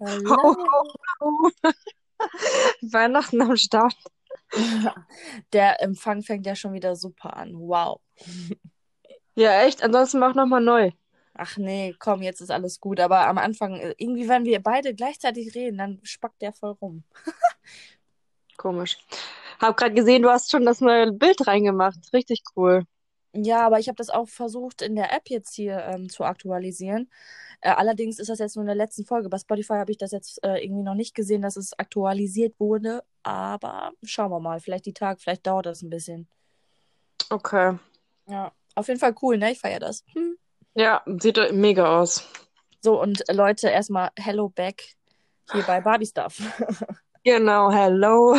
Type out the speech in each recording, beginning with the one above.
Hallo. Oh, oh, oh. Weihnachten am Start. Der Empfang fängt ja schon wieder super an. Wow. Ja, echt? Ansonsten mach nochmal neu. Ach nee, komm, jetzt ist alles gut. Aber am Anfang, äh, irgendwie, wenn wir beide gleichzeitig reden, dann spackt der voll rum. Komisch. Hab gerade gesehen, du hast schon das neue Bild reingemacht. Richtig cool. Ja, aber ich habe das auch versucht, in der App jetzt hier ähm, zu aktualisieren. Äh, allerdings ist das jetzt nur in der letzten Folge. Bei Spotify habe ich das jetzt äh, irgendwie noch nicht gesehen, dass es aktualisiert wurde. Aber schauen wir mal. Vielleicht die Tage, vielleicht dauert das ein bisschen. Okay. Ja, auf jeden Fall cool, ne? Ich feiere das. Hm. Ja, sieht doch mega aus. So, und äh, Leute, erstmal Hello Back hier bei Barbie Stuff. Genau, hello.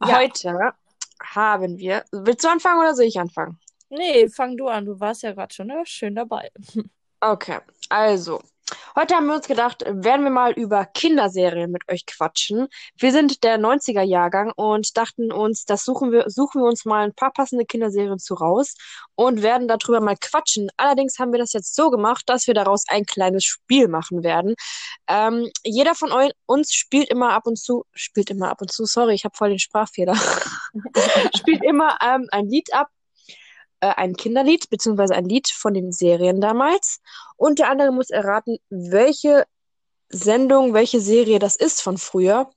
Ja. Heute haben wir. Willst du anfangen oder soll ich anfangen? Nee, fang du an. Du warst ja gerade schon ne? schön dabei. Okay, also. Heute haben wir uns gedacht, werden wir mal über Kinderserien mit euch quatschen. Wir sind der 90er Jahrgang und dachten uns, das suchen wir, suchen wir uns mal ein paar passende Kinderserien zu raus und werden darüber mal quatschen. Allerdings haben wir das jetzt so gemacht, dass wir daraus ein kleines Spiel machen werden. Ähm, jeder von eu uns spielt immer ab und zu, spielt immer ab und zu, sorry, ich habe voll den Sprachfehler, spielt immer ähm, ein Lied ab, äh, ein Kinderlied, beziehungsweise ein Lied von den Serien damals. Und der andere muss erraten, welche Sendung, welche Serie das ist von früher.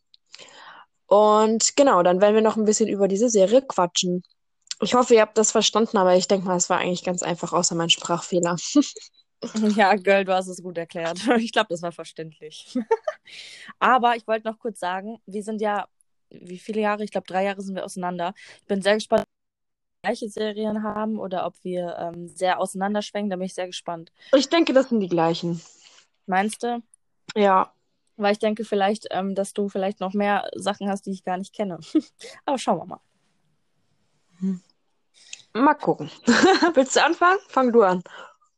Und genau, dann werden wir noch ein bisschen über diese Serie quatschen. Ich hoffe, ihr habt das verstanden, aber ich denke mal, es war eigentlich ganz einfach, außer mein Sprachfehler. Ja, Girl, du hast es gut erklärt. Ich glaube, das war verständlich. Aber ich wollte noch kurz sagen, wir sind ja, wie viele Jahre? Ich glaube, drei Jahre sind wir auseinander. Ich bin sehr gespannt, gleiche Serien haben oder ob wir ähm, sehr auseinanderschwenken. Da bin ich sehr gespannt. Ich denke, das sind die gleichen. Meinst du? Ja. Weil ich denke vielleicht, ähm, dass du vielleicht noch mehr Sachen hast, die ich gar nicht kenne. Aber schauen wir mal. Mal gucken. Willst du anfangen? Fang du an.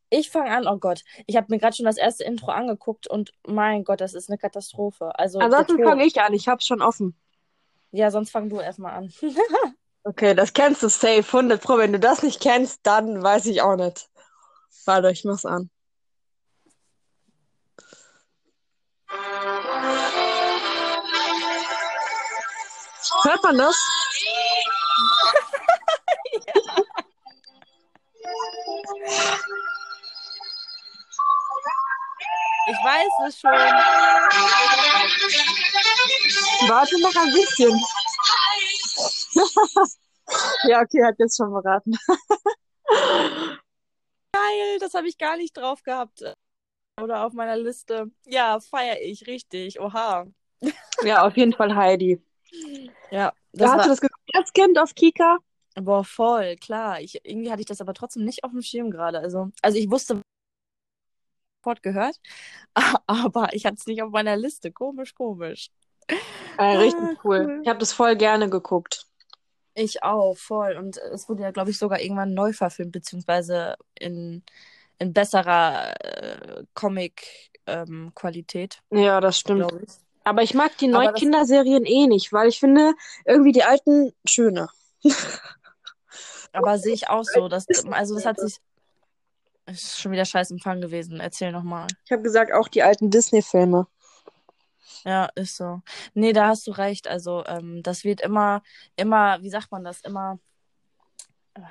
Ich fange an, oh Gott. Ich habe mir gerade schon das erste Intro angeguckt und mein Gott, das ist eine Katastrophe. Also, Ansonsten fange ich an. Ich hab's schon offen. Ja, sonst fang du erstmal an. Okay, das kennst du safe. 100 Pro. Wenn du das nicht kennst, dann weiß ich auch nicht. Warte, ich mach's an. Hört man das? Ich weiß es schon. Warte noch ein bisschen. Ja, okay, hat jetzt schon verraten. Geil, das habe ich gar nicht drauf gehabt. Oder auf meiner Liste. Ja, feiere ich richtig. Oha. Ja, auf jeden Fall Heidi. Ja, Da das hast du war. das geguckt als Kind auf Kika? Boah, voll, klar. Ich, irgendwie hatte ich das aber trotzdem nicht auf dem Schirm gerade. Also, also ich wusste sofort gehört, aber ich hatte es nicht auf meiner Liste. Komisch, komisch. Äh, richtig Ah, cool. cool. Ich habe das voll gerne geguckt. Ich auch, voll. Und es wurde ja, glaube ich, sogar irgendwann neu verfilmt, beziehungsweise in, in besserer äh, Comic-Qualität, Ja, das stimmt. ich. Aber ich mag die neuen Kinderserien eh nicht, weil ich finde irgendwie die alten schöner. aber sehe ich auch so. Dass, also das hat sich. Ist schon wieder scheiß Empfang gewesen. Erzähl nochmal. Ich habe gesagt, auch die alten Disney-Filme. Ja, ist so. Nee, da hast du recht. Also, ähm, das wird immer, immer, wie sagt man das, immer, äh,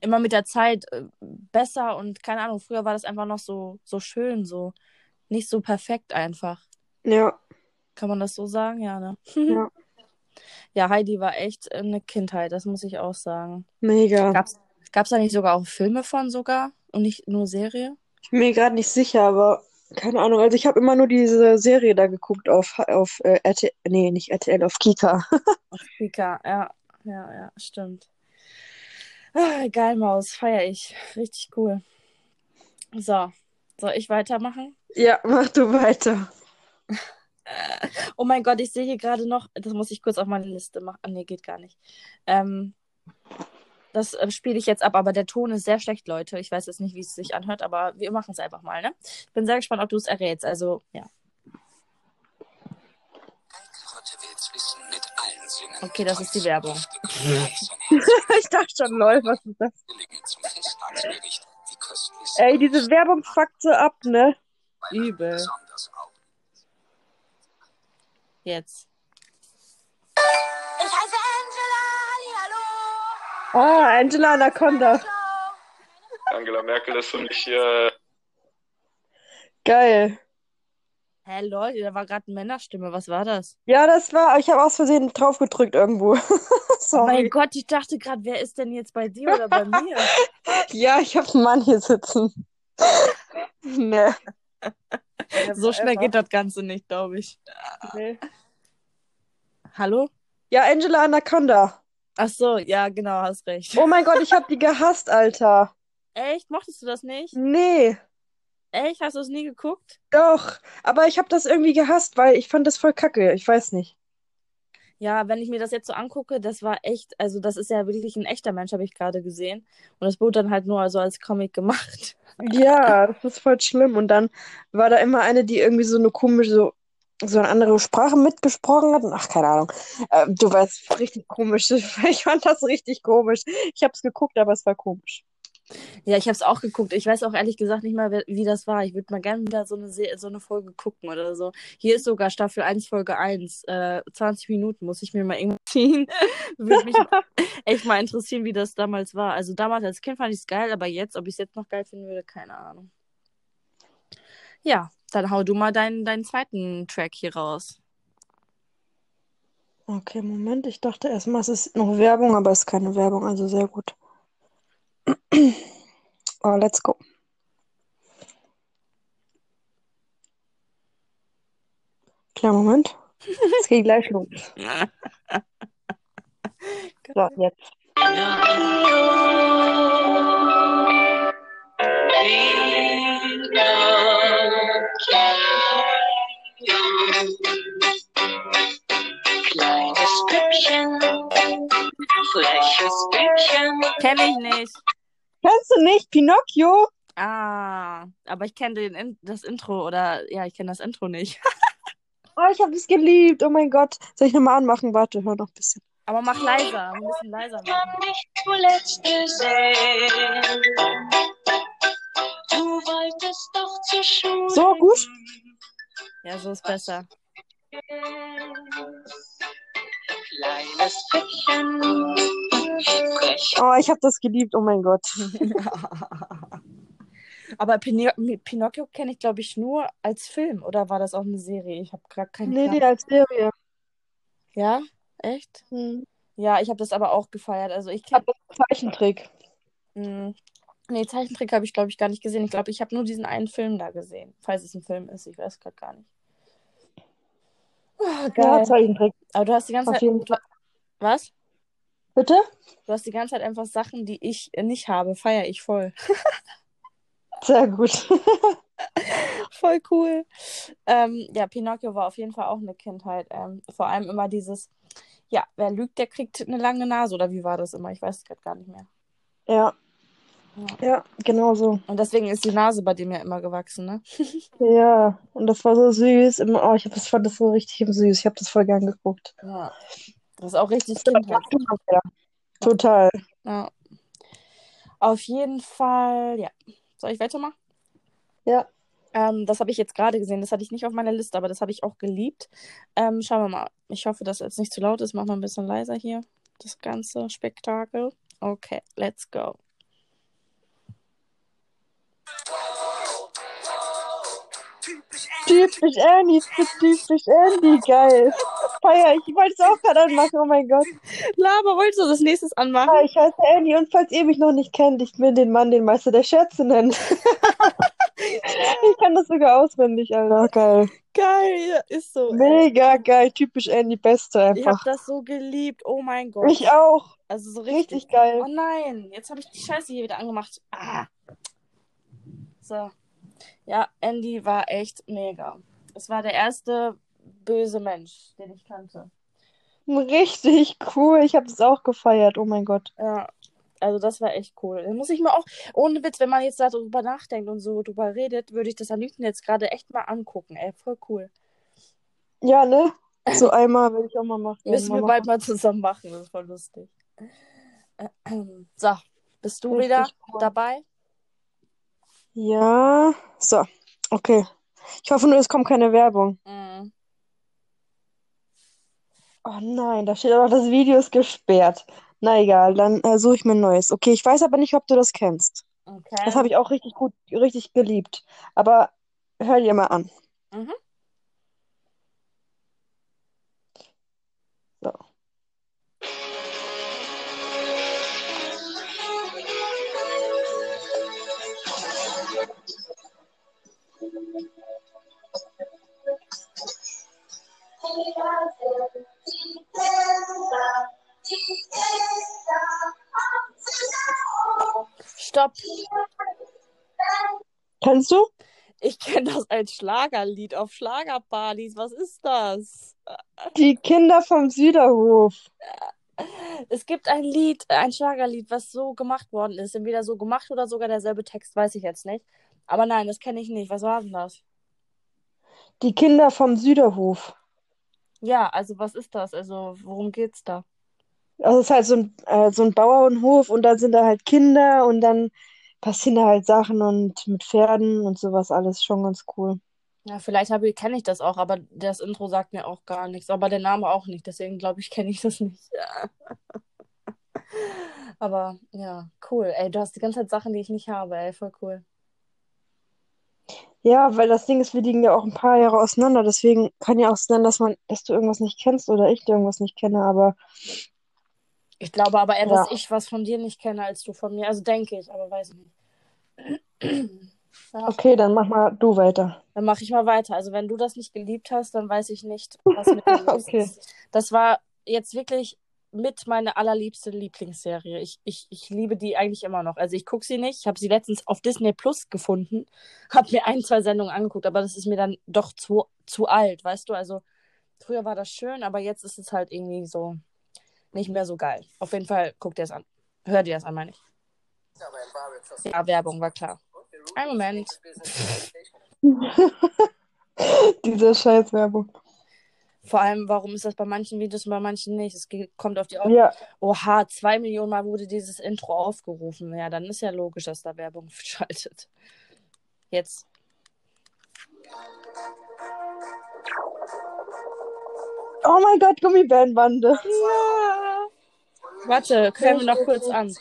immer mit der Zeit äh, besser und keine Ahnung, früher war das einfach noch so, so schön, so nicht so perfekt einfach. Ja, Kann man das so sagen? Ja, ne? ja, Ja, Heidi war echt eine Kindheit, das muss ich auch sagen. mega. Gab's, gab's da nicht sogar auch Filme von sogar und nicht nur Serie? Ich bin mir gerade nicht sicher, aber keine Ahnung. Also ich habe immer nur diese Serie da geguckt auf, auf äh, RTL, nee, nicht RTL, auf Kika. Auf Kika, ja, ja, ja, stimmt. Ah, geil, Maus, feier ich. Richtig cool. So, soll ich weitermachen? Ja, mach du weiter. Oh mein Gott, ich sehe hier gerade noch, das muss ich kurz auf meine Liste machen. Ah, nee, geht gar nicht. Ähm, das äh, spiele ich jetzt ab, aber der Ton ist sehr schlecht, Leute. Ich weiß jetzt nicht, wie es sich anhört, aber wir machen es einfach mal, ne? Ich bin sehr gespannt, ob du es errätst. Also, ja. Okay, das ist die Werbung. Ich dachte schon, lol, was ist das? Ey, diese Werbung fuckt so ab, ne? Übel. Jetzt. Ah, Angela Anaconda. Angela Merkel ist für mich äh, Geil. Hä, Leute, da war gerade eine Männerstimme. Was war das? Ja, das war, ich habe aus Versehen drauf gedrückt irgendwo. Sorry. Mein Gott, ich dachte gerade, wer ist denn jetzt bei dir oder bei mir? Ja, ich habe einen Mann hier sitzen. nee. so schnell geht das Ganze nicht, glaube ich. Nee. Hallo? Ja, Angela Anaconda. Ach so, ja, genau, hast recht. Oh mein Gott, ich habe die gehasst, Alter. Echt? Mochtest du das nicht? Nee, Echt? Hast du es nie geguckt? doch. Aber ich habe das irgendwie gehasst, weil ich fand das voll kacke. Ich weiß nicht. Ja, wenn ich mir das jetzt so angucke, das war echt, also das ist ja wirklich ein echter Mensch, habe ich gerade gesehen. Und das wurde dann halt nur so als Comic gemacht. Ja, das ist voll schlimm. Und dann war da immer eine, die irgendwie so eine komische, so, so eine andere Sprache mitgesprochen hat. Ach, keine Ahnung. Äh, du weißt, richtig komisch. Ich fand das richtig komisch. Ich habe es geguckt, aber es war komisch. Ja, ich habe es auch geguckt. Ich weiß auch ehrlich gesagt nicht mal, wie das war. Ich würde mal gerne wieder so eine, Se so eine Folge gucken oder so. Hier ist sogar Staffel 1, Folge 1. Äh, 20 Minuten muss ich mir mal irgendwo ziehen. Würde mich echt mal interessieren, wie das damals war. Also damals als Kind fand ich es geil, aber jetzt, ob ich es jetzt noch geil finden würde, keine Ahnung. Ja, dann hau du mal deinen, deinen zweiten Track hier raus. Okay, Moment. Ich dachte erstmal, es ist noch Werbung, aber es ist keine Werbung, also sehr gut. Oh, let's go. Klar, Moment. Es geht gleich los. So, jetzt. Kleines Püppchen, freches Püppchen. Kenn ich nicht. Kennst du nicht Pinocchio? Ah, aber ich kenne In das Intro oder ja, ich kenne das Intro nicht. Oh, ich habe es geliebt. Oh mein Gott. Soll ich nochmal anmachen? Warte, hör noch ein bisschen. Aber mach leiser, ein bisschen leiser machen. Dich zuletzt gesehen. Du wolltest doch zur Schule. So, gut? Ja, so ist besser. Kleines Püppchen, frech. Oh, ich habe das geliebt. Oh mein Gott. Aber Pino Pinocchio kenne ich, glaube ich, nur als Film. Oder war das auch eine Serie? Ich habe gerade keinen Nee, Plan. nee, als Serie. Ja? Echt? Hm. Ja, ich habe das aber auch gefeiert. Also ich kenne. Aber Zeichentrick. Nee, Zeichentrick habe ich, glaube ich, gar nicht gesehen. Ich glaube, ich habe nur diesen einen Film da gesehen. Falls es ein Film ist, ich weiß gerade gar nicht. Oh, Ja, geil. Zeichentrick. Aber du hast die ganze Auf Zeit. was? Bitte? Du hast die ganze Zeit einfach Sachen, die ich nicht habe. Feiere ich voll. Sehr gut. Voll cool. Ähm, ja, Pinocchio war auf jeden Fall auch eine Kindheit. Ähm, vor allem immer dieses, ja, wer lügt, der kriegt eine lange Nase. Oder wie war das immer? Ich weiß es gerade gar nicht mehr. Ja. Ja. Ja, genau so. Und deswegen ist die Nase bei dem ja immer gewachsen, ne? Ja, und das war so süß. Immer, oh, ich hab das fand das so richtig süß. Ich habe das voll gern geguckt. Ja. Das ist auch richtig Kindheit. wieder. Total. Ja. Auf jeden Fall, ja. Soll ich weitermachen? Ja. Ähm, das habe ich jetzt gerade gesehen. Das hatte ich nicht auf meiner Liste, aber das habe ich auch geliebt. Ähm, schauen wir mal. Ich hoffe, dass es nicht zu laut ist. Mach mal ein bisschen leiser hier. Das ganze Spektakel. Okay, let's go. Typisch Andy, typisch Andy, geil. Feier, ich wollte es auch gerade anmachen, oh mein Gott. Laber, wolltest du das nächstes anmachen? Ja, ich heiße Andy und falls ihr mich noch nicht kennt, ich will den Mann den Meister der Scherze nennen. ich kann das sogar auswendig, Alter. Geil. Geil, ja, ist so. ey. Mega geil, typisch Andy, beste Ich habe einfach. das so geliebt. Oh mein Gott. Ich auch. Also so richtig. Richtig geil. Oh nein, jetzt habe ich die Scheiße hier wieder angemacht. Ah. So. Ja, Andy war echt mega. Es war der erste böse Mensch, den ich kannte. Richtig cool. Ich habe es auch gefeiert, oh mein Gott. Ja, also das war echt cool. Da muss ich mir auch, ohne Witz, wenn man jetzt darüber nachdenkt und so drüber redet, würde ich das am liebsten jetzt gerade echt mal angucken. Ey, voll cool. Ja, ne? So einmal will ich auch mal machen. Müssen wir Mal bald mal zusammen machen, das ist voll lustig. So, bist du Richtig wieder cool. dabei? Ja, so, okay. Ich hoffe nur, es kommt keine Werbung. Mhm. Oh nein, da steht aber, das Video ist gesperrt. Na egal, dann äh, suche ich mir ein neues. Okay, ich weiß aber nicht, ob du das kennst. Okay. Das habe ich auch richtig gut, richtig geliebt. Aber hör dir mal an. Mhm. Stopp. Kennst du? Ich kenne das als Schlagerlied auf Schlagerpartys. Was ist das? Die Kinder vom Süderhof. Es gibt ein Lied, ein Schlagerlied, was so gemacht worden ist. Entweder so gemacht oder sogar derselbe Text, weiß ich jetzt nicht. Aber nein, das kenne ich nicht. Was war denn das? Die Kinder vom Süderhof. Ja, also was ist das? Also worum geht's da? Also es ist halt so ein, äh, so ein Bauernhof und dann sind da halt Kinder und dann passieren da halt Sachen und mit Pferden und sowas alles schon ganz cool. Ja, vielleicht habe ich, kenne ich das auch, aber das Intro sagt mir auch gar nichts. Aber der Name auch nicht. Deswegen glaube ich, kenne ich das nicht. Aber ja, cool. Ey, du hast die ganze Zeit Sachen, die ich nicht habe. Ey, voll cool. Ja, weil das Ding ist, wir liegen ja auch ein paar Jahre auseinander, deswegen kann ja auch sein, dass man, dass du irgendwas nicht kennst oder ich irgendwas nicht kenne, aber Ich glaube aber eher, dass Ja. ich was von dir nicht kenne als du von mir. Also denke ich, aber weiß ich nicht. Ja, okay, dann mach mal du weiter. dann mache ich mal weiter. Also wenn du das nicht geliebt hast, dann weiß ich nicht, was mit dir Okay. ist. Das war jetzt wirklich mit meine allerliebste Lieblingsserie. Ich, ich, ich liebe die eigentlich immer noch. Also ich gucke sie nicht. Ich habe sie letztens auf Disney Plus gefunden, habe mir ein, zwei Sendungen angeguckt, aber das ist mir dann doch zu, zu alt, weißt du? Also früher war das schön, aber jetzt ist es halt irgendwie so nicht mehr so geil. Auf jeden Fall guck dir das an. Hör dir das an, meine ich. Ja, Werbung war klar. Ein Moment. Diese Scheißwerbung. Vor allem, warum ist das bei manchen Videos und bei manchen nicht? Es kommt auf die Au Ja, Oha, zwei Millionen Mal wurde dieses Intro aufgerufen. Ja, dann ist ja logisch, dass da Werbung schaltet. Jetzt. oh mein Gott, Gummibärenbande. Ja. Warte, hören wir noch kurz an.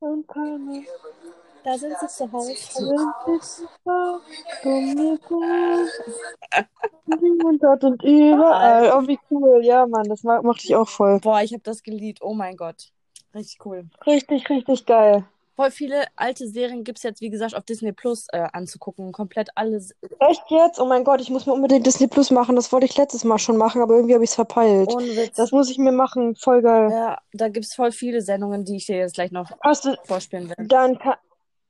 Und keine Da sind sie zu Hause. Und dort und überall. Oh, wie cool. Ja, Mann, das ma- mochte ich auch voll. Boah, ich habe das geliebt. Oh mein Gott. Richtig cool. Richtig, richtig geil. Voll viele alte Serien gibt es jetzt, wie gesagt, auf Disney Plus äh, anzugucken. Komplett alles. Echt jetzt? Oh mein Gott, ich muss mir unbedingt Disney Plus machen. Das wollte ich letztes Mal schon machen, aber irgendwie habe ich es verpeilt. Ohne Witz. Das muss ich mir machen. Voll geil. Ja, da gibt es voll viele Sendungen, die ich dir jetzt gleich noch Hast du, vorspielen will. dann kann,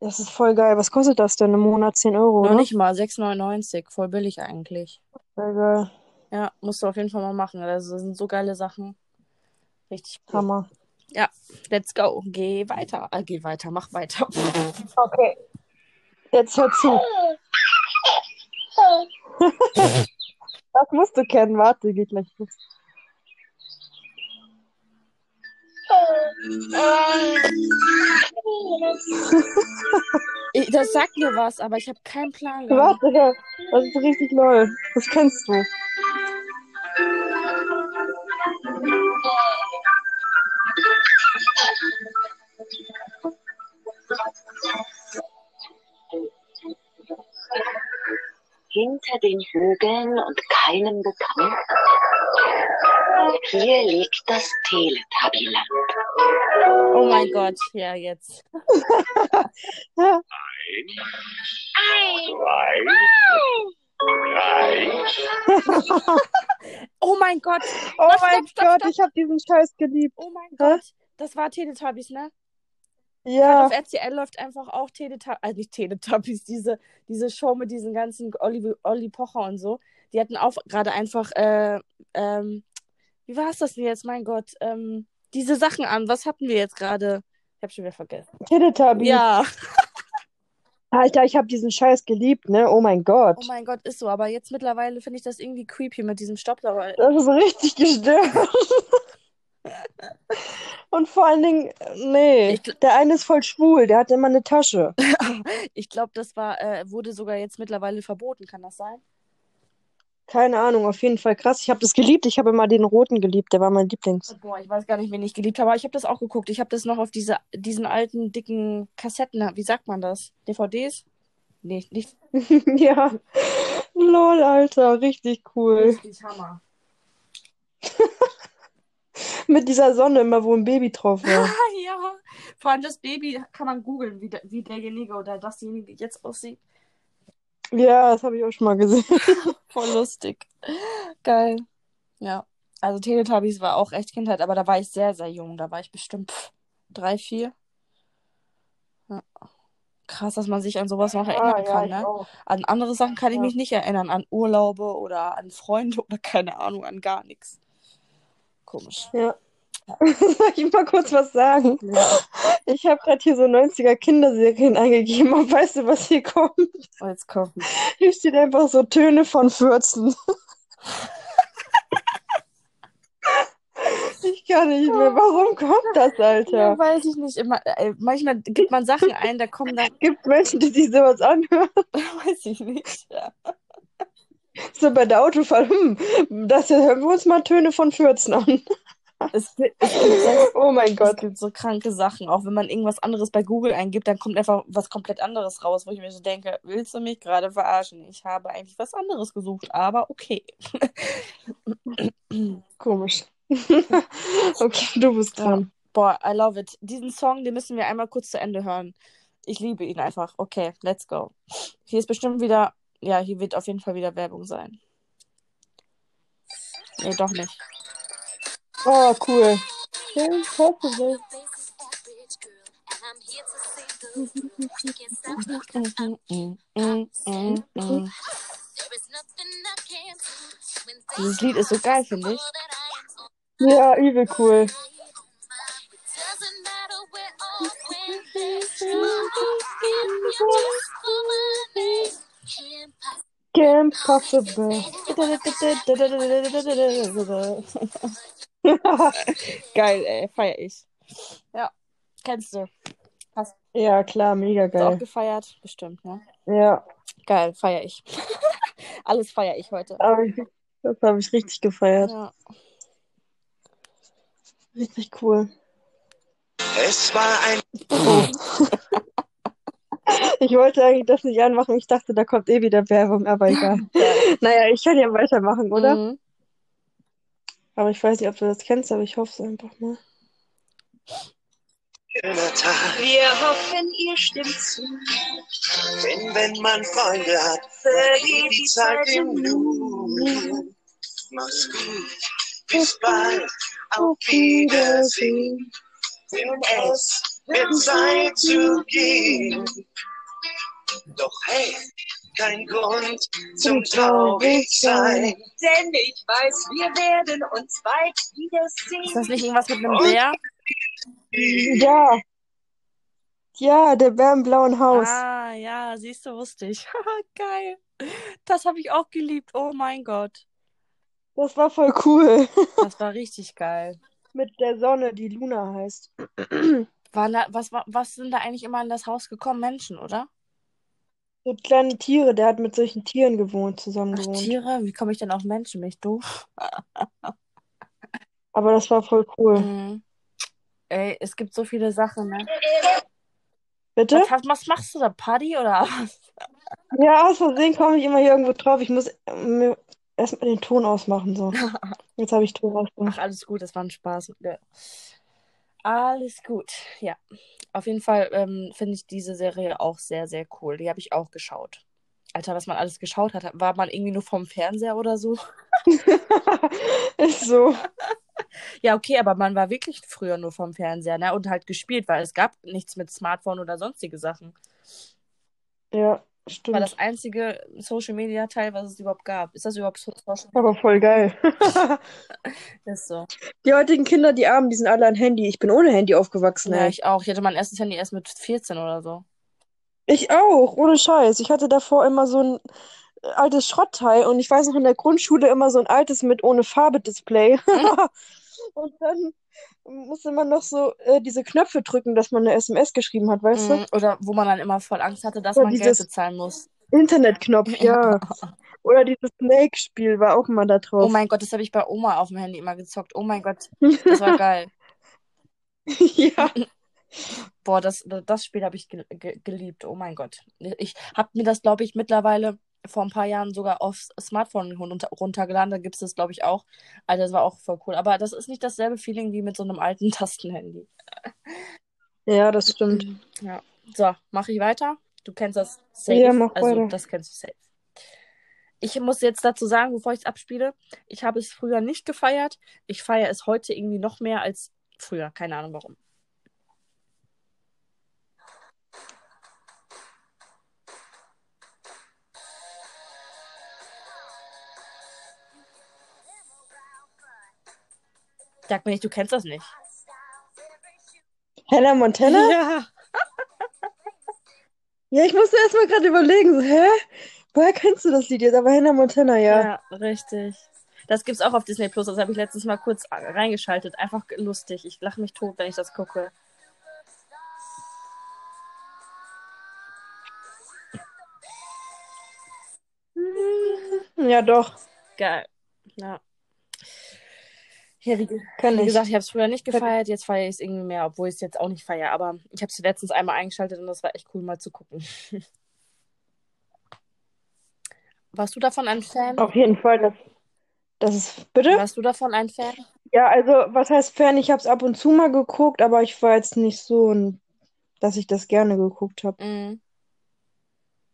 das ist voll geil. Was kostet das denn im Monat? 10 Euro, Noch oder? nicht mal, 6,99. Voll billig eigentlich. Voll geil. Ja, musst du auf jeden Fall mal machen. Also, das sind so geile Sachen. Richtig cool. Hammer. Ja, let's go. Geh weiter. Äh, geh weiter, mach weiter. Okay. Jetzt hör zu. Das musst du kennen. Warte, geht gleich los. Ich, das sagt mir was, aber ich habe keinen Plan. Warte. Das ist richtig lol. Das kennst du. Hinter den Hügeln und keinem bekannt. Hier liegt das Teletubbyland. Oh mein Gott, ja, jetzt. Ja. Zwei, drei, Oh mein Gott, Oh mein Gott, ich habe diesen Scheiß geliebt. oh mein? Gott. Das war Teletubbies, ne? Gerade Ja, auf RTL läuft einfach auch Teletubbies, also nicht Teletubbies, diese, diese Show mit diesen ganzen Olli, Olli Pocher und so. Die hatten auch gerade einfach, äh, ähm, wie war es das denn jetzt? Mein Gott, ähm, diese Sachen an. Was hatten wir jetzt gerade? Ich habe schon wieder vergessen. Teletubbies. Ja, Alter, ich habe diesen Scheiß geliebt, ne? Oh mein Gott. oh mein Gott, ist so. Aber jetzt mittlerweile finde ich das irgendwie creepy mit diesem Staubsauger. Das ist richtig gestört. Und vor allen Dingen, nee, Ich gl- der eine ist voll schwul, der hat immer eine Tasche. Ich glaube, das war, äh, wurde sogar jetzt mittlerweile verboten, kann das sein? Keine Ahnung, auf jeden Fall krass. Ich habe das geliebt. Ich habe immer den roten geliebt, der war mein Lieblings. Boah, ich weiß gar nicht, wen ich geliebt habe, aber ich habe das auch geguckt. Ich habe das noch auf diese, diesen alten, dicken Kassetten, wie sagt man das? DVDs? Nee, nicht Ja. Lol, Alter, richtig cool. richtig Hammer. Mit dieser Sonne immer, wo ein Baby drauf war. Ah, ja. Vor allem das Baby kann man googeln, wie, der, wie derjenige oder dasjenige jetzt aussieht. Ja, das habe ich auch schon mal gesehen. Voll lustig. Geil. Ja. Also Teletubbies war auch echt Kindheit, aber da war ich sehr, sehr jung. Da war ich bestimmt pff, drei, vier. Ja. Krass, dass man sich an sowas noch erinnern Ah, kann, ne? auch. An andere Sachen kann ich Ja. mich nicht erinnern. An Urlaube oder an Freunde oder keine Ahnung, an gar nichts. Komisch. Ja. Soll ich mal kurz was sagen? Ja. Ich habe gerade hier so 90er Kinderserien eingegeben. Und weißt du, was hier kommt? Oh, jetzt kommt. Hier steht einfach so Töne von Fürzen. Ich kann nicht mehr. Warum kommt das, Ja, Alter? weiß ich nicht. Immer, äh, manchmal gibt man Sachen ein, da kommen dann, Gibt Menschen, die sich sowas anhören? weiß ich nicht. Ja. So bei der Autofahrt. Hm, das hören wir uns mal Töne von Fürzen an. Es, gibt- es, gibt so, Oh mein es Gott. gibt so kranke Sachen. Auch wenn man irgendwas anderes bei Google eingibt, dann kommt einfach was komplett anderes raus, wo ich mir so denke, willst du mich gerade verarschen? Ich habe eigentlich was anderes gesucht, aber okay. Komisch. Okay, du bist Ja. dran. Boah, I love it. Diesen Song, den müssen wir einmal kurz zu Ende hören. Ich liebe ihn einfach. Okay, let's go. Hier ist bestimmt wieder, ja, hier wird auf jeden Fall wieder Werbung sein. Nee, doch nicht. Oh, cool. Kim Possible. Dieses Lied ist so geil, finde ich. Ja, übel cool. Kim Possible. Geil, ey, feier ich. Ja, kennst du. Hast Ja, klar, mega du auch geil. gefeiert? Bestimmt, ne? Ja, Geil, feier ich. Alles feier ich heute. das habe ich richtig gefeiert. Ja. Richtig cool. Es war ein Ich wollte eigentlich das nicht anmachen. Ich dachte, da kommt eh wieder Werbung, aber egal. Naja, ich kann ja weitermachen, oder? Mhm. Aber ich weiß nicht, ob du das kennst, aber ich hoffe es einfach mal. schöner Tag, Wir hoffen, ihr stimmt zu. denn wenn man Freunde hat, vergeht die Zeit im Nu. Mach's gut, bis bald, auf Wiedersehen, denn es wird Zeit zu gehen. Doch hey, kein Grund zum traurig sein. Denn ich weiß, wir werden uns bald wiedersehen. Ist das nicht irgendwas mit einem Bär? Ja. Ja, der Bär im blauen Haus. Ah, ja, siehst du, wusste ich. Geil. Das habe ich auch geliebt. Oh mein Gott. Das war voll cool. Das war richtig geil. Mit der Sonne, die Luna heißt. Waren da, was, wa- was sind da eigentlich immer in das Haus gekommen? Menschen, oder? So kleine Tiere, der hat mit solchen Tieren gewohnt, zusammen Ach, gewohnt. Tiere? Wie komme ich denn auf Menschen? Bin ich doof? Aber das war voll cool. Mhm. Ey, es gibt so viele Sachen, ne? Bitte? Was, hast- was machst du da? Party oder was? Ja, aus Versehen komme ich immer hier irgendwo drauf. Ich muss äh, mir erstmal den Ton ausmachen. So. Jetzt habe ich Ton Ach, ausgemacht. alles gut, das war ein Spaß. Ja. Alles gut, ja. Auf jeden Fall ähm, finde ich diese Serie auch sehr, sehr cool. Die habe ich auch geschaut. Alter, was man alles geschaut hat, war man irgendwie nur vom Fernseher oder so? Ist so. Ja, okay, aber man war wirklich früher nur vom Fernseher, ne? Und halt gespielt, weil es gab nichts mit Smartphone oder sonstige Sachen. Ja, War stimmt. das einzige Social Media Teil, was es überhaupt gab. Ist das überhaupt so- Social Media? Aber voll geil. Ist so. Die heutigen Kinder, die Armen, die sind alle an Handy. Ich bin ohne Handy aufgewachsen, Ja, ey. ich auch. Ich hatte mein erstes Handy erst mit 14 oder so. Ich auch, ohne Scheiß. Ich hatte davor immer so ein altes Schrottteil und ich weiß noch in der Grundschule immer so ein altes mit ohne Farbe-Display. Und dann musste man noch so äh, diese Knöpfe drücken, dass man eine SMS geschrieben hat, weißt Mm, Oder wo man dann immer voll Angst hatte, dass Oder man Geld bezahlen muss. du? Internetknopf, ja. Oder dieses Snake-Spiel war auch immer da drauf. Oh mein Gott, das habe ich bei Oma auf dem Handy immer gezockt. Oh mein Gott, das war geil. ja. Boah, das, das Spiel habe ich ge ge geliebt. Oh mein Gott. Ich habe mir das, glaube ich, mittlerweile vor ein paar Jahren sogar aufs Smartphone runter runtergeladen. Da gibt es das, glaube ich, auch. Alter, das war auch voll cool. Aber das ist nicht dasselbe Feeling wie mit so einem alten Tastenhandy. Ja, das stimmt. Ja. So, mache ich weiter? Du kennst das safe. Ja, mach also, weiter. das kennst du safe. Ich muss jetzt dazu sagen, bevor ich es abspiele, ich habe es früher nicht gefeiert. Ich feiere es heute irgendwie noch mehr als früher. Keine Ahnung warum. Sag mir nicht, du kennst das nicht. Hannah Montana? Ja. Ja, ich musste erst mal gerade überlegen, so, hä? Woher kennst du das Lied jetzt? Aber Hannah Montana, ja. Ja, richtig. Das gibt's auch auf Disney Plus. Das habe ich letztens mal kurz reingeschaltet. Einfach lustig. Ich lache mich tot, wenn ich das gucke. Ja, doch. Geil. Ja. Ja, wie, wie gesagt, ich habe es früher nicht gefeiert. Jetzt feiere ich es irgendwie mehr, obwohl ich es jetzt auch nicht feiere. Aber ich habe es letztens einmal eingeschaltet und das war echt cool, mal zu gucken. Warst du davon ein Fan? Auf jeden Fall, das, das ist. Bitte? Warst du davon ein Fan? Ja, also, was heißt Fan? Ich habe es ab und zu mal geguckt, aber ich war jetzt nicht so, dass ich das gerne geguckt habe. Mhm.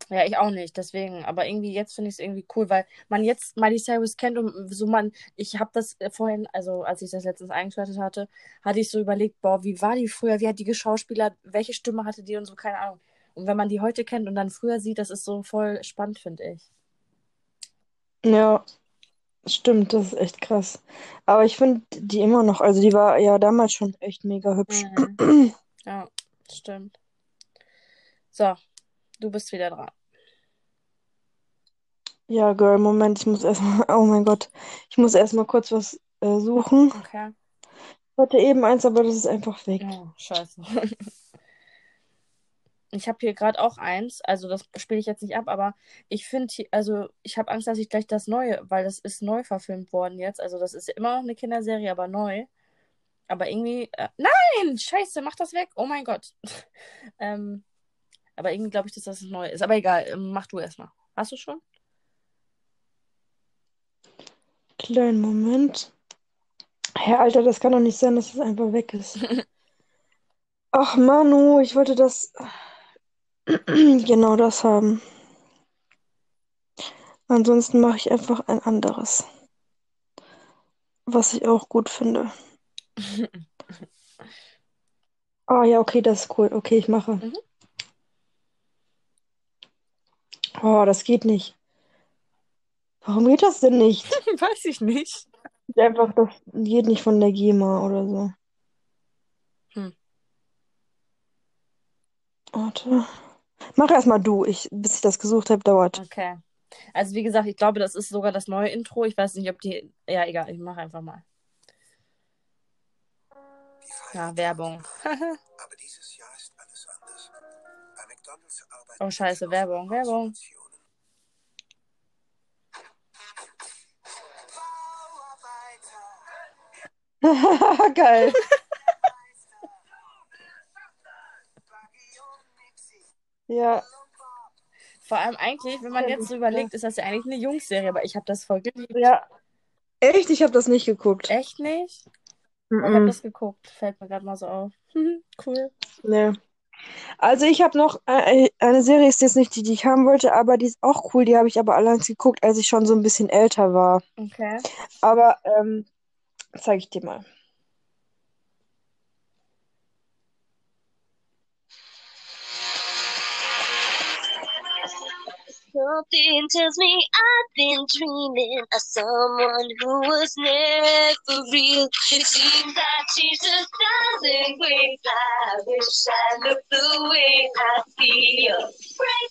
Ja, ich auch nicht, deswegen. Aber irgendwie jetzt finde ich es irgendwie cool, weil man jetzt Miley Cyrus kennt und so man, ich habe das vorhin, also als ich das letztens eingeschaltet hatte, hatte ich so überlegt, boah, wie war die früher, wie hat die geschauspielert, welche Stimme hatte die und so, keine Ahnung. Und wenn man die heute kennt und dann früher sieht, das ist so voll spannend, finde ich. Ja, stimmt, das ist echt krass. Aber ich finde die immer noch, also die war ja damals schon echt mega hübsch. Mhm. Ja, stimmt. So, du bist wieder dran. Ja, Girl, Moment, ich muss erstmal, oh mein Gott, ich muss erstmal kurz was äh, suchen. Okay. Ich hatte eben eins, aber das ist einfach weg. Oh, scheiße. Ich habe hier gerade auch eins, also das spiele ich jetzt nicht ab, aber ich finde, also ich habe Angst, dass ich gleich das Neue, weil das ist neu verfilmt worden jetzt. Also das ist immer noch eine Kinderserie, aber neu. Aber irgendwie, äh, nein, scheiße, mach das weg. Oh mein Gott. ähm, aber irgendwie glaube ich, dass das neu ist. Aber egal, ähm, mach du erstmal. Hast du schon? Kleinen Moment. Herr Alter, das kann doch nicht sein, dass es einfach weg ist. Ach, Manu, ich wollte das, genau das haben. Ansonsten mache ich einfach ein anderes, was ich auch gut finde. Ah ja, okay, das ist cool. Okay, ich mache. Mhm. Oh, das geht nicht. Warum geht das denn nicht? Weiß ich nicht. Einfach, das geht nicht von der GEMA oder so. Hm. Warte. Mach erstmal du. Ich, bis ich das gesucht habe, dauert. Okay. Also wie gesagt, ich glaube, das ist sogar das neue Intro. Ich weiß nicht, ob die. Ja, egal, ich mache einfach mal. Ja, Werbung. Aber dieses Jahr ist alles anders. Bei McDonald's arbeiten Oh, scheiße, Werbung, Werbung. Geil. Ja, Vor allem eigentlich, wenn man jetzt so überlegt, ist das ja eigentlich eine Jungsserie, aber ich habe das voll geliebt. ja. Echt? Ich habe das nicht geguckt. Echt nicht? Ich habe das geguckt. Fällt mir gerade mal so auf. cool. Nee. Also ich habe noch äh, eine Serie, ist jetzt nicht die, die ich haben wollte, aber die ist auch cool. Die habe ich aber allein geguckt, als ich schon so ein bisschen älter war. Okay. Aber ähm, zeige ich dir mal. Something tells me I've been dreaming of someone who was never real. It seems that she's just doesn't wait. I wish I looked the way I feel. Break.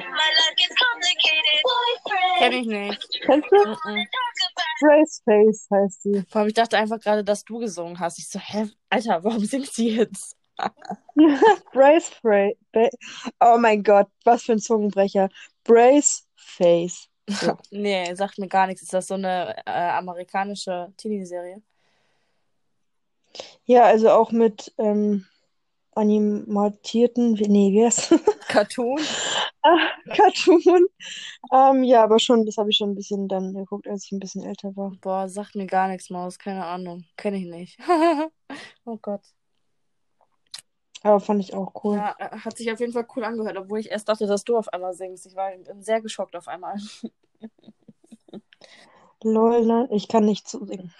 My life gets complicated. Boyfriend. Kenn ich nicht. Kennst du? Mm-mm. Talk about Brace Face heißt sie. Vor allem, ich dachte einfach gerade, dass du gesungen hast. Ich so, hä, Alter, warum singt sie jetzt? Brace Face. Oh mein Gott, was für ein Zungenbrecher. Brace Face. So. Nee, sagt mir gar nichts. Ist das so eine äh, amerikanische Teenie-Serie? Ja, also auch mit ähm, animatierten, nee, wie heißt Cartoon? Ah, Cartoon. Ähm, ja, aber schon, das habe ich schon ein bisschen dann geguckt, als ich ein bisschen älter war. Boah, sagt mir gar nichts, Maus. Keine Ahnung. Kenne ich nicht. oh Gott. Aber fand ich auch cool. Ja, äh, hat sich auf jeden Fall cool angehört, obwohl ich erst dachte, dass du auf einmal singst. Ich war sehr geschockt auf einmal. Lol, nein, ich kann nicht zusingen.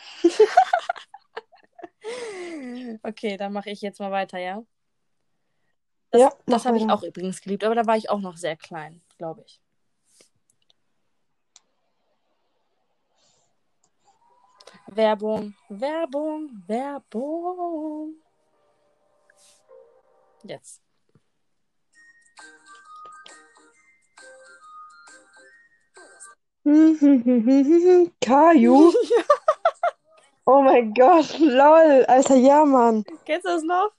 Okay, dann mache ich jetzt mal weiter, ja? Das, Ja, das habe ich auch übrigens geliebt, aber da war ich auch noch sehr klein, glaube ich. Werbung, Werbung, Werbung. Jetzt. Caillou? Oh mein Gott, lol. Alter, ja, Mann. Kennst du das noch?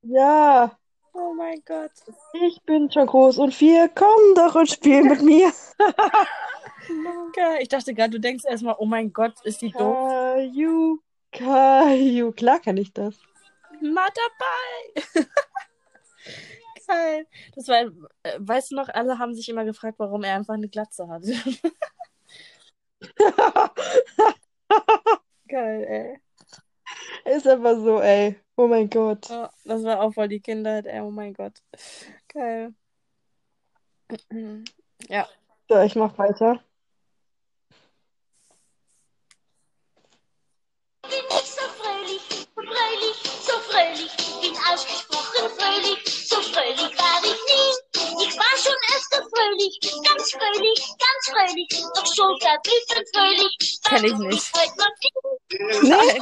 Ja, Oh mein Gott. ich bin schon groß und vier. Komm doch und spiel mit mir. Ich dachte gerade, du denkst erstmal, oh mein Gott, ist die doof. Caillou. Klar kann ich das. Mal dabei. Geil. Das war, äh, weißt du noch, alle haben sich immer gefragt, warum er einfach eine Glatze hat. Geil, ey. Ist aber so, ey. Oh mein Gott. Ja, das war auch voll die Kindheit, ey. Oh mein Gott. Geil. Ja. So, ich mach weiter. bin ich so fröhlich, fröhlich, so fröhlich, bin ausgesprochen fröhlich, so fröhlich war ich nie. Fröhlich, ganz fröhlich, ganz fröhlich, doch so verblüffend fröhlich. Kenn ich nicht. Nee.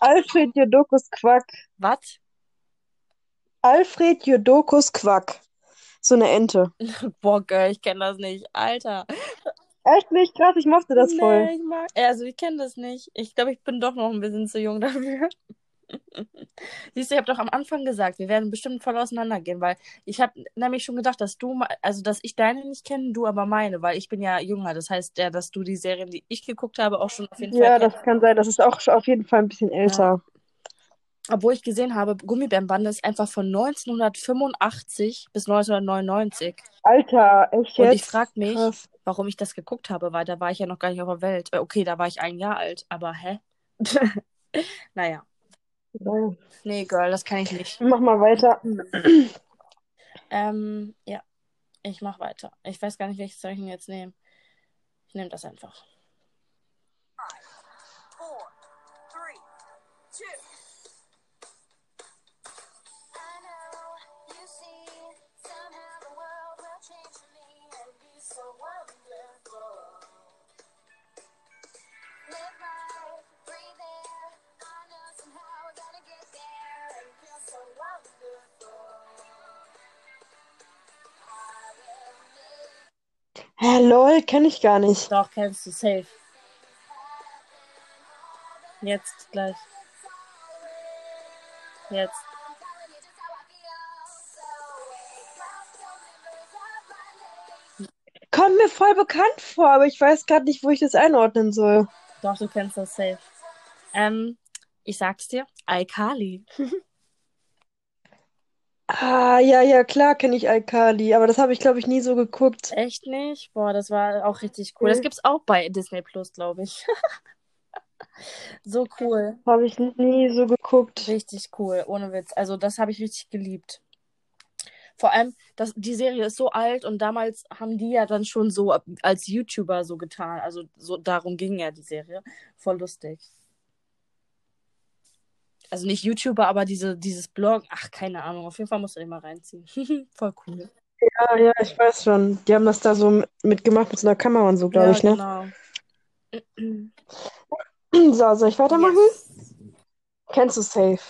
Alfred Jodokus Quack. Was? Alfred Jodokus Quack. So eine Ente. Boah, Girl, ich kenne das nicht. Alter. Echt nicht krass, ich mochte das voll. Nee, ich mag. Also, ich kenne das nicht. Ich glaube, ich bin doch noch ein bisschen zu jung dafür. Siehst du, ich habe doch am Anfang gesagt, wir werden bestimmt voll auseinandergehen, weil ich habe nämlich schon gedacht, dass du, also dass ich deine nicht kenne, du aber meine, weil ich bin ja jünger. Das heißt ja, dass du die Serien, die ich geguckt habe, auch schon auf jeden Ja, Fall das kennst. kann sein. Das ist auch auf jeden Fall ein bisschen älter. Obwohl ich gesehen habe, Gummibärenbande ist einfach von 1985 bis 1999. Alter, echt Und jetzt? ich frage mich, Krass. warum ich das geguckt habe, weil da war ich ja noch gar nicht auf der Welt. Äh, Okay, da war ich ein Jahr alt, aber hä? Naja. Nein. Nee, Girl, das kann ich nicht. Mach mal weiter. Ähm, ja, ich mach weiter. Ich weiß gar nicht, welches denn jetzt nehmen. Ich nehme das einfach. Hä, lol, kenne ich gar nicht. Doch, kennst du safe. Jetzt gleich. Jetzt. Kommt mir voll bekannt vor, aber ich weiß gerade nicht, wo ich das einordnen soll. Doch, du kennst das safe. Ähm, ich sag's dir, iCarly. Ah, ja, ja, klar kenne ich Alkali, aber das habe ich, glaube ich, nie so geguckt. Echt nicht? Boah, das war auch richtig cool. Das gibt's auch bei Disney Plus, glaube ich. So cool. Habe ich nie so geguckt. Richtig cool, ohne Witz. Also das habe ich richtig geliebt. Vor allem, das, die Serie ist so alt und damals haben die ja dann schon so als YouTuber so getan. Also so darum ging ja die Serie. Voll lustig. Also nicht YouTuber, aber diese, dieses Blog. Ach, keine Ahnung. Auf jeden Fall musst du den mal reinziehen. Voll cool. Ja, ja, ich weiß schon. Die haben das da so mitgemacht mit so einer Kamera und so, glaube Ja, ich, ne? genau. So, soll ich weitermachen? Yes. Kennst du Safe?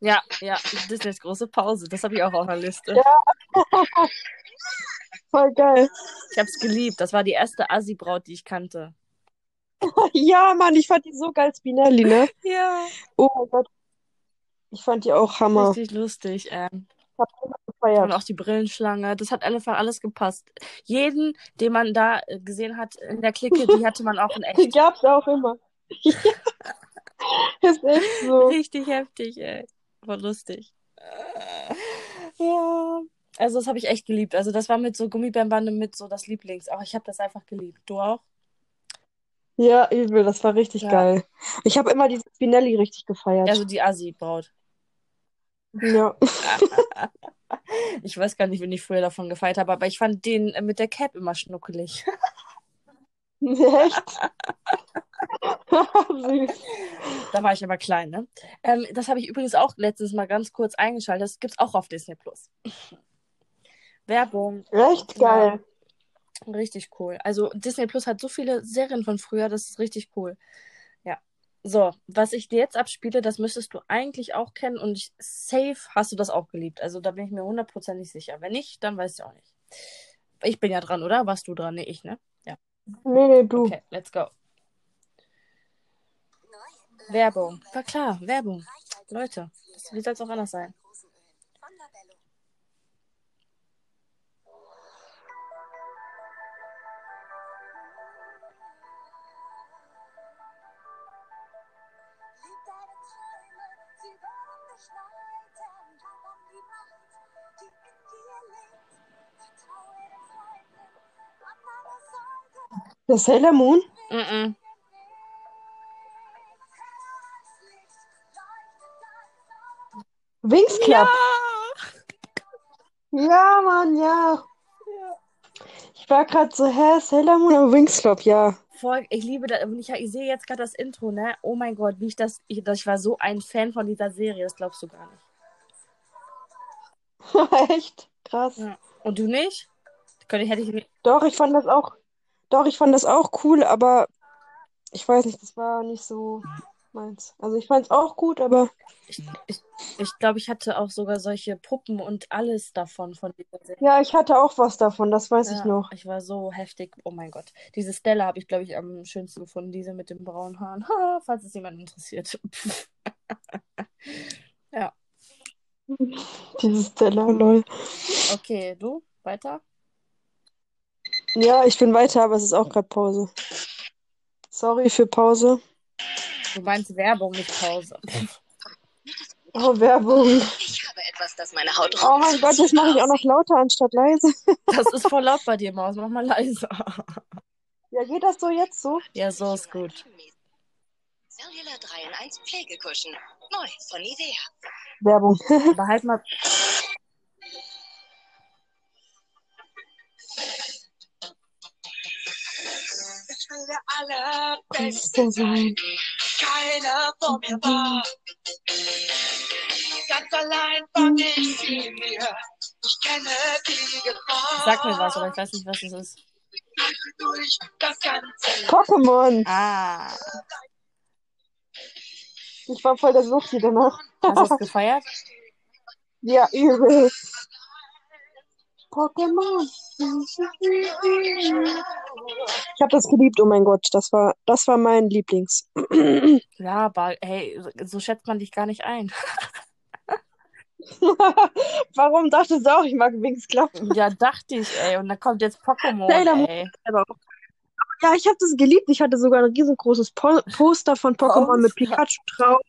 Ja, ja, Disneys große Pause. Das habe ich auch auf der Liste. Voll geil. Ich habe es geliebt. Das war die erste Assi-Braut, die ich kannte. Ja, Mann, ich fand die so geil, Spinelli, ne? Ja. Oh mein Gott. Ich fand die auch Hammer. Richtig lustig. Ähm. Ich hab die immer Und gefeiert. auch die Brillenschlange. Das hat einfach alles gepasst. Jeden, den man da äh, gesehen hat in der Clique, die hatte man auch in Die echt. gab's auch immer. Ja, ist echt so. Richtig heftig, ey. War lustig. Ja. Also das habe ich echt geliebt. Also das war mit so Gummibärenbande mit so das Lieblings. Aber ich habe das einfach geliebt. Du auch? Ja, übel, das war richtig Ja. geil. Ich habe immer diese Spinelli richtig gefeiert. Also die Assi-Braut. Ja. Ich weiß gar nicht, wen ich früher davon gefeiert habe, aber ich fand den äh, mit der Cap immer schnuckelig. Echt? Süß. Da war ich aber klein, ne? Ähm, das habe ich übrigens auch letztens mal ganz kurz eingeschaltet. Das gibt's auch auf Disney Plus. Werbung. Echt geil. Richtig cool. Also Disney Plus hat so viele Serien von früher, das ist richtig cool. Ja. So, was ich dir jetzt abspiele, das müsstest du eigentlich auch kennen und ich, safe hast du das auch geliebt. Also da bin ich mir hundertprozentig sicher. Wenn nicht, dann weißt du auch nicht. Ich bin ja dran, oder? Warst du dran? Nee, ich, ne? Nee, nee, du. Okay, let's go. Werbung. War klar, Werbung. Leute, das, wie soll es auch anders sein? Der Sailor Moon? Mm -mm. Wings Club. Ja, Mann, ja. Ich war gerade so, hä, Sailor Moon, aber Wings Club, ja. Voll, ich liebe das. und Ich, ich sehe jetzt gerade das Intro, ne? Oh mein Gott, wie ich das. Ich, ich war so ein Fan von dieser Serie, das glaubst du gar nicht. Echt? Krass. Ja. Und du nicht? Könnte, hätte ich nicht. Doch, ich fand das auch, doch, ich fand das auch cool, aber ich weiß nicht, das war nicht so meins. Also ich fand es auch gut, aber Ich, ich, ich glaube, ich hatte auch sogar solche Puppen und alles davon von dieser Serie. ja, ich hatte auch was davon, das weiß ich Ja, noch. ich war so heftig. Oh mein Gott. Diese Stella habe ich, glaube ich, am schönsten gefunden. Diese mit den braunen Haaren. Ha, falls es jemand interessiert. ja. Dieses Stella, lol. Okay, du? Weiter? Ja, ich bin weiter, aber es ist auch gerade Pause. Sorry für Pause. Du meinst Werbung, nicht Pause. Oh, Werbung. Ich habe etwas, das meine Haut Oh mein Gott, das mache ich auch noch lauter anstatt leise. Das ist voll laut bei dir, Maus. Mach mal leiser. Ja, geht das so jetzt so? Ja, so ist gut. Cellular 3 in 1 Pflegekuschen. Neu von Nivea. Werbung. Aber halt mal. Allerbeste Beste sein. keiner vor mir war. Ganz allein fand ich sie mir. Ich kenne die Gefahr. Sag mir was, aber ich weiß nicht, was es ist. Durch das ganze Pokémon. Ah. Ich war voll der Suchi danach. Hast du es gefeiert? Ja, übel. Pokémon. Ich habe das geliebt, oh mein Gott. Das war, das war mein Lieblings. Ja, aber hey, so schätzt man dich gar nicht ein. Warum dachtest du auch, ich mag Wings Club? Ja, dachte ich, ey. Und dann kommt jetzt Pokémon, ey. Ja, ich habe das geliebt. Ich hatte sogar ein riesengroßes po Poster von Pokémon mit. Pikachu drauf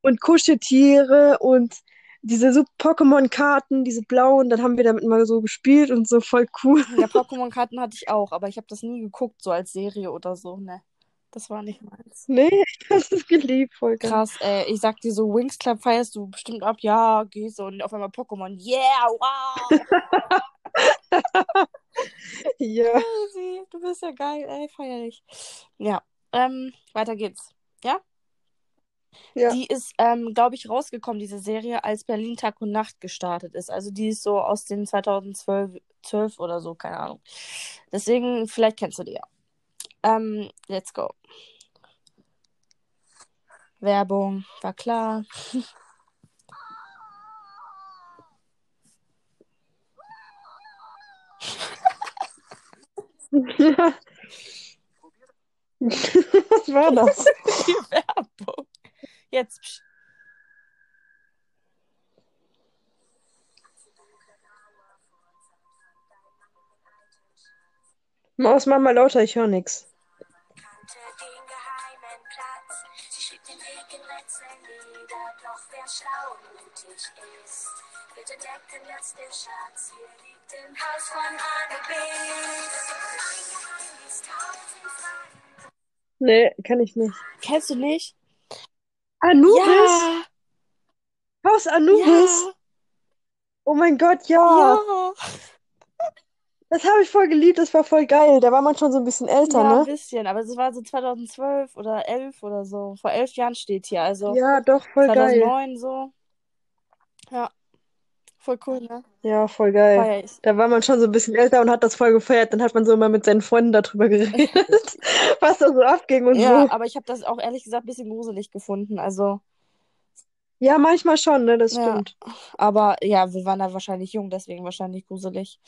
und Kuscheltiere und diese so Pokémon-Karten, diese blauen, dann haben wir damit mal so gespielt und so voll cool. Ja, Pokémon-Karten hatte ich auch, aber ich habe das nie geguckt, so als Serie oder so, ne. Das war nicht meins. Nee, ich habe das geliebt, voll geil. Krass, ey. Ich sag dir so, Wings Club feierst du bestimmt ab. Ja, geh so. Und auf einmal Pokémon. Yeah, wow. Ja. Crazy. Du bist ja geil, ey. Feier dich. Ja, ähm, weiter geht's. Ja? Ja. Die ist, ähm, glaube ich, rausgekommen, diese Serie, als Berlin Tag und Nacht gestartet ist. Also die ist so aus den 2012 12 oder so, keine Ahnung. Deswegen, vielleicht kennst du die ja. Ähm, let's go. Werbung, war klar. Ja. Was war das? Die Werbung. Jetzt. psch. Maus, mach mal lauter, ich höre schlau und mutig ist, den letzten Schatz. Hier liegt im Haus von Annabeth. Fragen. Nee, kann ich nicht. Kennst du nicht? Anubis? Ja. Haus Anubis? Ja. Oh mein Gott, ja. Ja. Das habe ich voll geliebt, das war voll geil. Da war man schon so ein bisschen älter, Ja, ein ne? bisschen. Aber es war so 2012 oder 11 oder so. Vor elf Jahren steht hier. Also Ja, doch, voll geil. 2009 so. Ja. Voll cool, ne? Ja, voll geil. Da war man schon so ein bisschen älter und hat das voll gefeiert. Dann hat man so immer mit seinen Freunden darüber geredet, was da so abging und Ja, so. aber ich habe das auch ehrlich gesagt ein bisschen gruselig gefunden. Also, Ja, manchmal schon, ne? Das Ja. stimmt. aber ja, wir waren da wahrscheinlich jung, deswegen wahrscheinlich gruselig.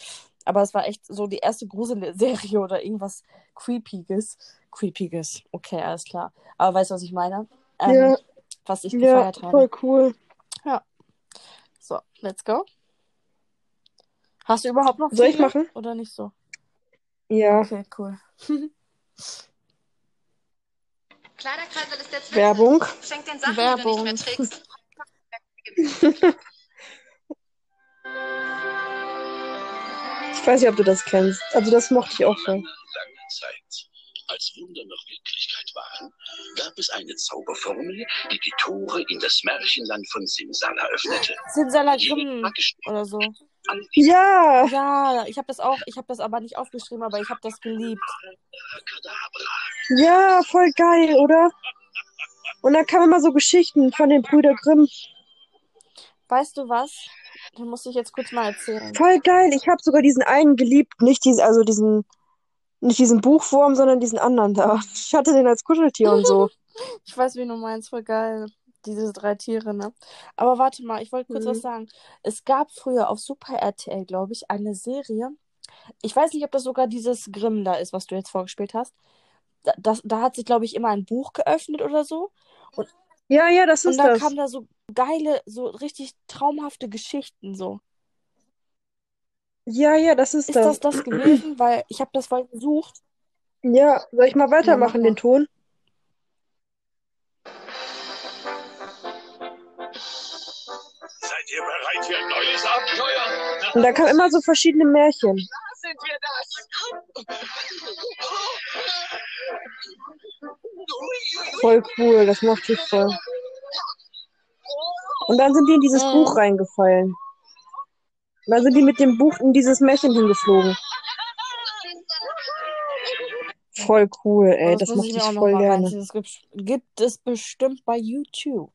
Aber es war echt so die erste Gruselserie oder irgendwas Creepiges. Creepiges, okay, alles klar. Aber weißt du, was ich meine? Ähm, Ja, was ich ja, gefeiert habe. voll cool. So, let's go. Hast du überhaupt noch Soll ich machen? Oder nicht so? Ja. Okay, cool. Werbung. Schenk den Sachen, Werbung. die du nicht mehr trägst. Ich weiß nicht, ob du das kennst. Also das mochte ich auch voll. lange Zeit. Als Wunder noch Waren, gab es eine Zauberformel, die die Tore in das Märchenland von Simsala öffnete. Simsalagrim oder so. Ja, Ja, ich habe das auch, ich habe das aber nicht aufgeschrieben, aber ich habe das geliebt. Ja, voll geil, oder? Und dann kamen immer so Geschichten von den Brüder Grimm. Weißt du was? Den muss ich jetzt kurz mal erzählen. Voll geil. Ich habe sogar diesen einen geliebt, nicht diesen, also diesen, nicht diesen Buchwurm, sondern diesen anderen da. Ich hatte den als Kuscheltier und so. Ich weiß, wie du meinst, voll geil. Diese drei Tiere, ne? Aber warte mal, ich wollte kurz Mhm. was sagen. Es gab früher auf Super RTL, glaube ich, eine Serie. Ich weiß nicht, ob das sogar dieses Grimm da ist, was du jetzt vorgespielt hast. Da, das, da hat sich, glaube ich, immer ein Buch geöffnet oder so. Ja, ja, das Und ist dann das. kamen da so geile, so richtig traumhafte Geschichten so. Ja, ja, das ist Ist das das. das gewesen? Weil ich habe das voll gesucht. Ja, soll ich mal Ja, mach weitermachen, den mal. Ton? Seid ihr bereit für ein neues Abenteuer? Und da kamen immer so verschiedene Märchen. Sind wir das? Voll cool, das mochte ich voll. Und dann sind die in dieses. Buch reingefallen. Dann sind die mit dem Buch in dieses Märchen hingeflogen. Voll cool, ey, Das das muss ich ich auch voll gerne. reinziehen. Das gibt, gibt es bestimmt bei YouTube.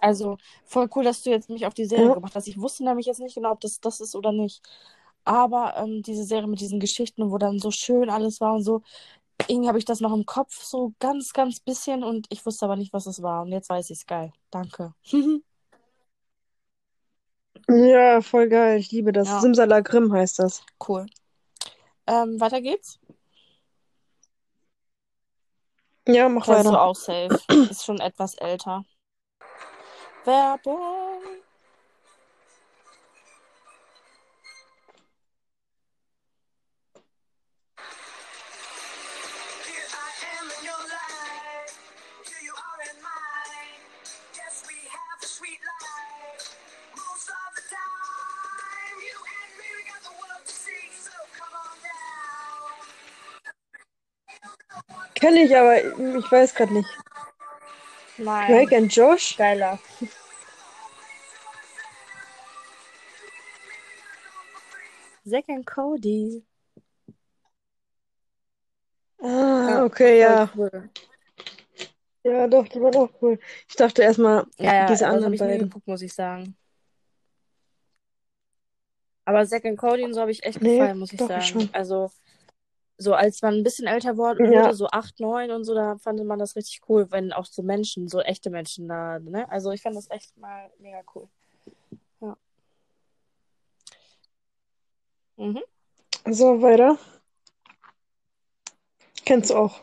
Also voll cool, dass du jetzt mich auf die Serie Ja. gebracht hast. Ich wusste nämlich jetzt nicht genau, ob das das ist oder nicht. Aber ähm, diese Serie mit diesen Geschichten, wo dann so schön alles war und so, irgendwie habe ich das noch im Kopf, so ganz, ganz bisschen und ich wusste aber nicht, was es war. Und jetzt weiß ich es. Geil. Danke. Ja, voll geil, ich liebe das. Ja. Simsalagrim heißt das. Cool. Ähm, weiter geht's. Ja, mach Kennst du weiter. auch safe. Ist schon etwas älter. Werbung. Down. Kenn ich, aber ich weiß gerade nicht. Nein. Drake and Josh? Geiler. Zack and Cody. Ah, okay, ja. Cool. Ja, doch, die waren auch cool. Ich dachte erstmal, Ja, ja, diese habe anderen ich beiden. geguckt, muss ich sagen. Aber Zack and Cody und so habe ich echt Nee, gefallen, muss ich doch, ich sagen. schon. Also, so als man ein bisschen älter wurde, Ja. wurde, so 8, 9 und so, da fand man das richtig cool, wenn auch so Menschen, so echte Menschen da, ne? Also ich fand das echt mal mega cool. Ja. Mhm. So, weiter. Kennst du auch.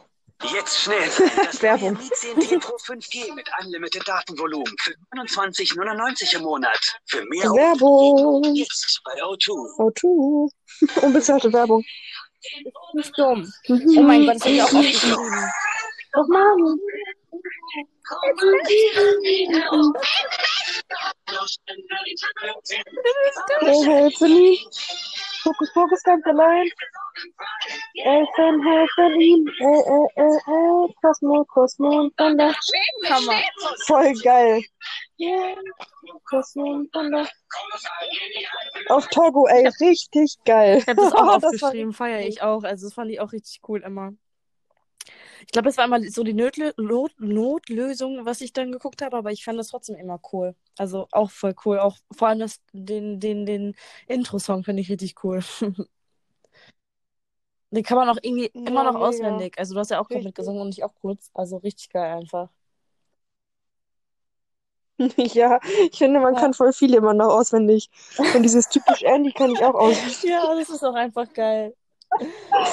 Jetzt schnell. Das Werbung. Mi 10T Pro 5G mit Unlimited Datenvolumen für 29,99 im Monat. Für mehr Werbung. jetzt bei O2. O2. Unbezahlte Werbung. Nicht dumm. Oh mein Gott, das habe ich auch aufgeschrieben. Doch, Mann. Hey, ihm. Fokus, Fokus, ganz allein. Helfen, helfen ihm. Äh, äh, äh, äh. Cosmo, Cosmo und Thunder. Hammer. Voll geil. Yeah. Cosmo und Thunder. Auf Togo, ey, richtig geil. Ich habe das auch Das aufgeschrieben, feiere ich auch. Also das fand ich auch richtig cool immer. Ich glaube, das war immer so die Notlö Not Notlösung, was ich dann geguckt habe, aber ich fand das trotzdem immer cool. Also auch voll cool. Auch vor allem das, den, den, den Intro-Song finde ich richtig cool. Den kann man auch irgendwie Ja, immer noch mega. auswendig. Also du hast ja auch gerade mitgesungen und ich auch kurz. Also richtig geil einfach. Ja, ich finde, man Ja. kann voll viele immer noch auswendig. Und dieses typisch Andy kann ich auch auswendig. Ja, das ist auch einfach geil.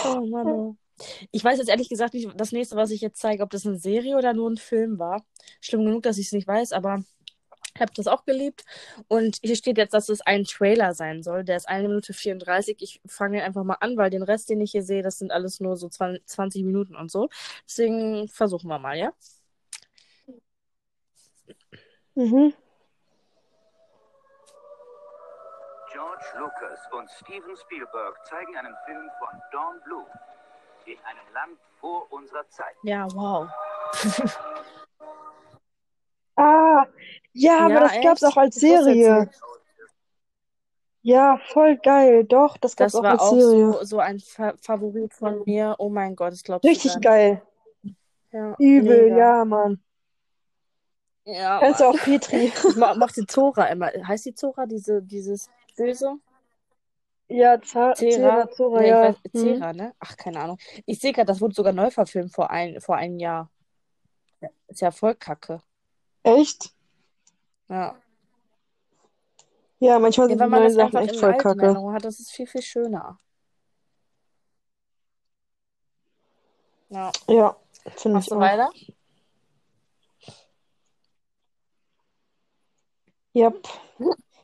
Oh Mann. Oh. Ich weiß jetzt ehrlich gesagt nicht, das nächste, was ich jetzt zeige, ob das eine Serie oder nur ein Film war. Schlimm genug, dass ich es nicht weiß, aber habe das auch geliebt. Und hier steht jetzt, dass es ein Trailer sein soll. Der ist 1 Minute 34. Ich fange einfach mal an, weil den Rest, den ich hier sehe, das sind alles nur so 20, 20 Minuten und so. Deswegen versuchen wir mal, ja? Mhm. George Lucas und Steven Spielberg zeigen einen Film von Dawn Blue in einem Land vor unserer Zeit. Ja, wow. Ah, ja, aber Ja, das gab's echt? auch als Ich Serie. Ja, voll geil. Doch, das gab's Das auch war als auch Serie. so, so ein Fa Favorit von mir. Oh mein Gott, glaubst du Richtig geil. Ja, Übel, mega. ja, Mann. Ja, Kennst du auch Petri? Ich ma- mach die Zora immer. Heißt die Zora, diese, dieses Böse? Ja, Za Zera? Zora, Nee, ich ja. weiß, Hm. Zera, ne? Ach, keine Ahnung. Ich sehe gerade, das wurde sogar neu verfilmt vor ein, vor einem Jahr. Ist ja voll kacke. Echt? Ja. Ja, manchmal Ja, sind weil die man neuen das Sachen echt voll kacke. Hat, das ist viel, viel schöner. Ja. Ja, finde Machst ich du auch. weiter? Yep.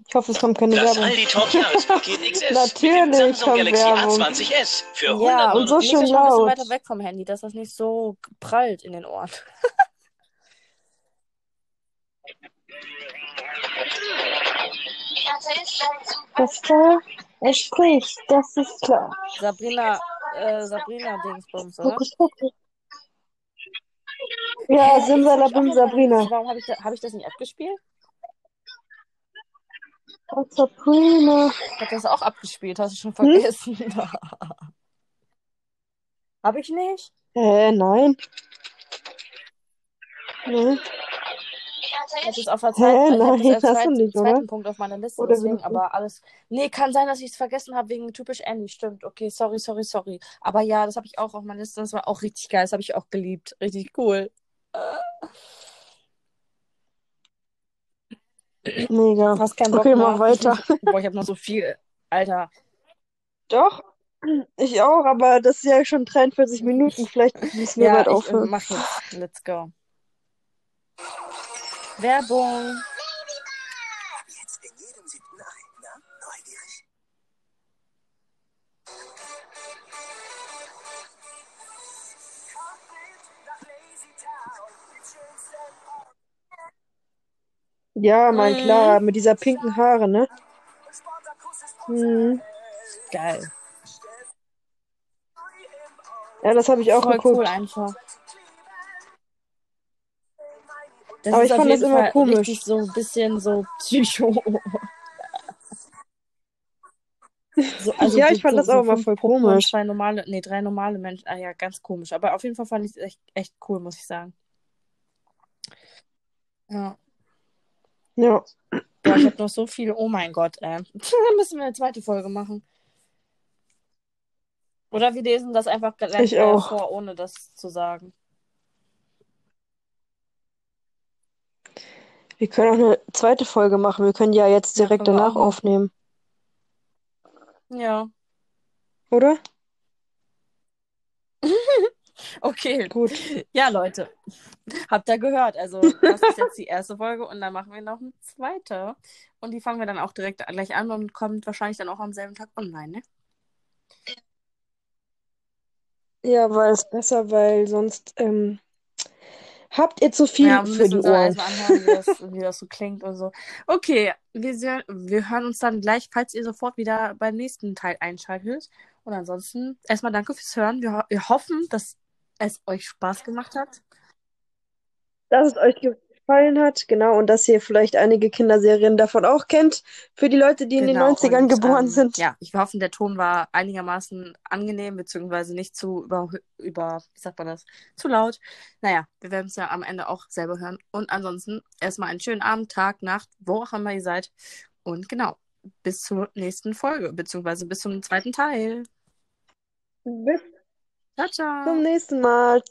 Ich hoffe, es kommt keine Das Werbung. Aldi Talk Jahrespaket XS mit dem Natürlich Samsung Galaxy Werbung. A20s für Ja, und 100 Und so schön das mal ein bisschen laut. weiter weg vom Handy, dass das nicht so prallt in den Ohren. Das war, er spricht, das ist klar. Sabrina, äh, Sabrina Dingsbums, oder? Fokus, Fokus. Ja, Simsalabim Sabrina. warum habe ich, da, hab ich das nicht abgespielt? Oh, Sabrina. Ich habe das auch abgespielt, hast du schon Hm? vergessen. Habe ich nicht? Äh, nein. Nee. Das ist auf der Hä, Zeit, ich habe das nein, als hast du zweit, nicht, oder? zweiten Punkt auf meiner Liste, Oder deswegen, aber alles. Nee, kann sein, dass ich es vergessen habe wegen typisch Andy. Stimmt, okay, sorry, sorry, sorry. Aber ja, das habe ich auch auf meiner Liste. Das war auch richtig geil. Das habe ich auch geliebt. Richtig cool. Mega. Hast keinen Bock Okay, mehr? mach weiter. Boah, ich habe noch so viel. Alter. Doch, ich auch, aber das ist ja schon 43 Minuten. Vielleicht müssen wir Ja, bald ich äh, aufhören. mach jetzt. Let's go. Werbung. Jetzt in jedem siebten Ei. Na, neugierig? Ja, mein Mhm. klar, mit dieser pinken Haare, ne? Mhm. Geil. Ja, das habe ich auch Voll geguckt. cool einfach. Das Aber ist ich fand das immer Fall komisch. richtig so ein bisschen so Psycho. So, also Ja, ich fand so, das auch so immer voll komisch. zwei normale, nee, drei normale Menschen. Ah ja, ganz komisch. Aber auf jeden Fall fand ich es echt, echt cool, muss ich sagen. Ja. Ja. Boah, ich habe noch so viel. Oh mein Gott, ey. Müssen wir eine zweite Folge machen. Oder wir lesen das einfach gleich Ich äh, vor, ohne das zu sagen. Wir können auch eine zweite Folge machen. Wir können ja jetzt direkt können danach aufnehmen. Ja. oder? Okay. Gut. Ja, Leute. Habt ihr gehört? Also, das ist jetzt die erste Folge und dann machen wir noch eine zweite. Und die fangen wir dann auch direkt gleich an und kommt wahrscheinlich dann auch am selben Tag online, ne? Ja, weil es besser, weil sonst ähm, habt ihr zu viel Ja, wir für müssen die Ohren. erstmal anhören, wie das, wie das so klingt und so. Okay, wir, sehen, wir hören uns dann gleich, falls ihr sofort wieder beim nächsten Teil einschaltet. Und ansonsten erstmal danke fürs Hören. Wir, wir hoffen, dass es euch Spaß gemacht hat. Dass es euch gefallen hat, genau, und dass ihr vielleicht einige Kinderserien davon auch kennt. Für die Leute, die in den Genau, 90ern und geboren ähm, sind. ja, ich hoffe, der Ton war einigermaßen angenehm, beziehungsweise nicht zu über, über, wie sagt man das, zu laut. Naja, wir werden es ja am Ende auch selber hören. Und ansonsten erstmal einen schönen Abend, Tag, Nacht, wo auch immer ihr seid. Und genau, bis zur nächsten Folge, beziehungsweise bis zum zweiten Teil. Bis Ciao, ciao. zum nächsten Mal.